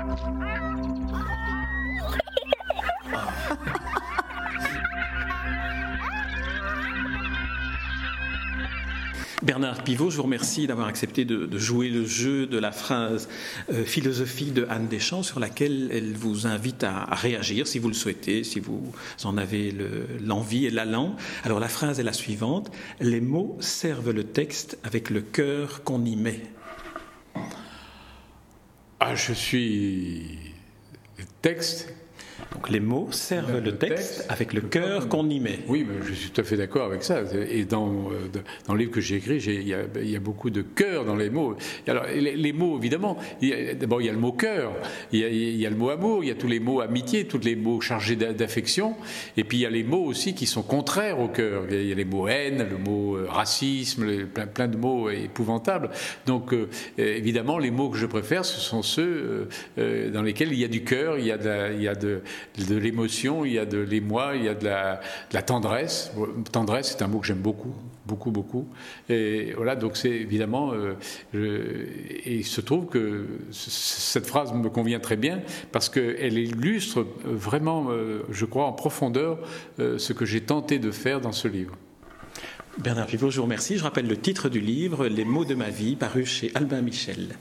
Bernard Pivot, je vous remercie d'avoir accepté de, jouer le jeu de la phrase euh, philosophie de Anne Deschamps sur laquelle elle vous invite à, réagir si vous le souhaitez, si vous en avez l'envie et l'allant. Alors la phrase est la suivante, les mots servent le texte avec le cœur qu'on y met. Ah, je suis texte donc les mots servent le, texte, avec le cœur qu'on y met. Oui, mais je suis tout à fait d'accord avec ça. Et dans, euh, dans le livre que j'ai écrit, il y, a, beaucoup de cœur dans les mots. Alors les, mots, évidemment, d'abord il y a le mot cœur, il y, a, le mot amour, il y a tous les mots amitié, tous les mots chargés d'affection. Et puis il y a les mots aussi qui sont contraires au cœur. Il y a les mots haine, le mot euh, racisme, plein, plein, de mots épouvantables. Donc euh, évidemment, les mots que je préfère, ce sont ceux dans lesquels il y a du cœur, il y a de, il y a de de l'émotion, il y a de l'émoi, il y a de la, tendresse. Tendresse, c'est un mot que j'aime beaucoup, beaucoup, beaucoup. Et voilà, donc c'est évidemment. Euh, et il se trouve que cette phrase me convient très bien parce qu'elle illustre vraiment, euh, je crois, en profondeur euh, ce que j'ai tenté de faire dans ce livre. Bernard Pivot, je vous remercie. Je rappelle le titre du livre, Les mots de ma vie, paru chez Albin Michel.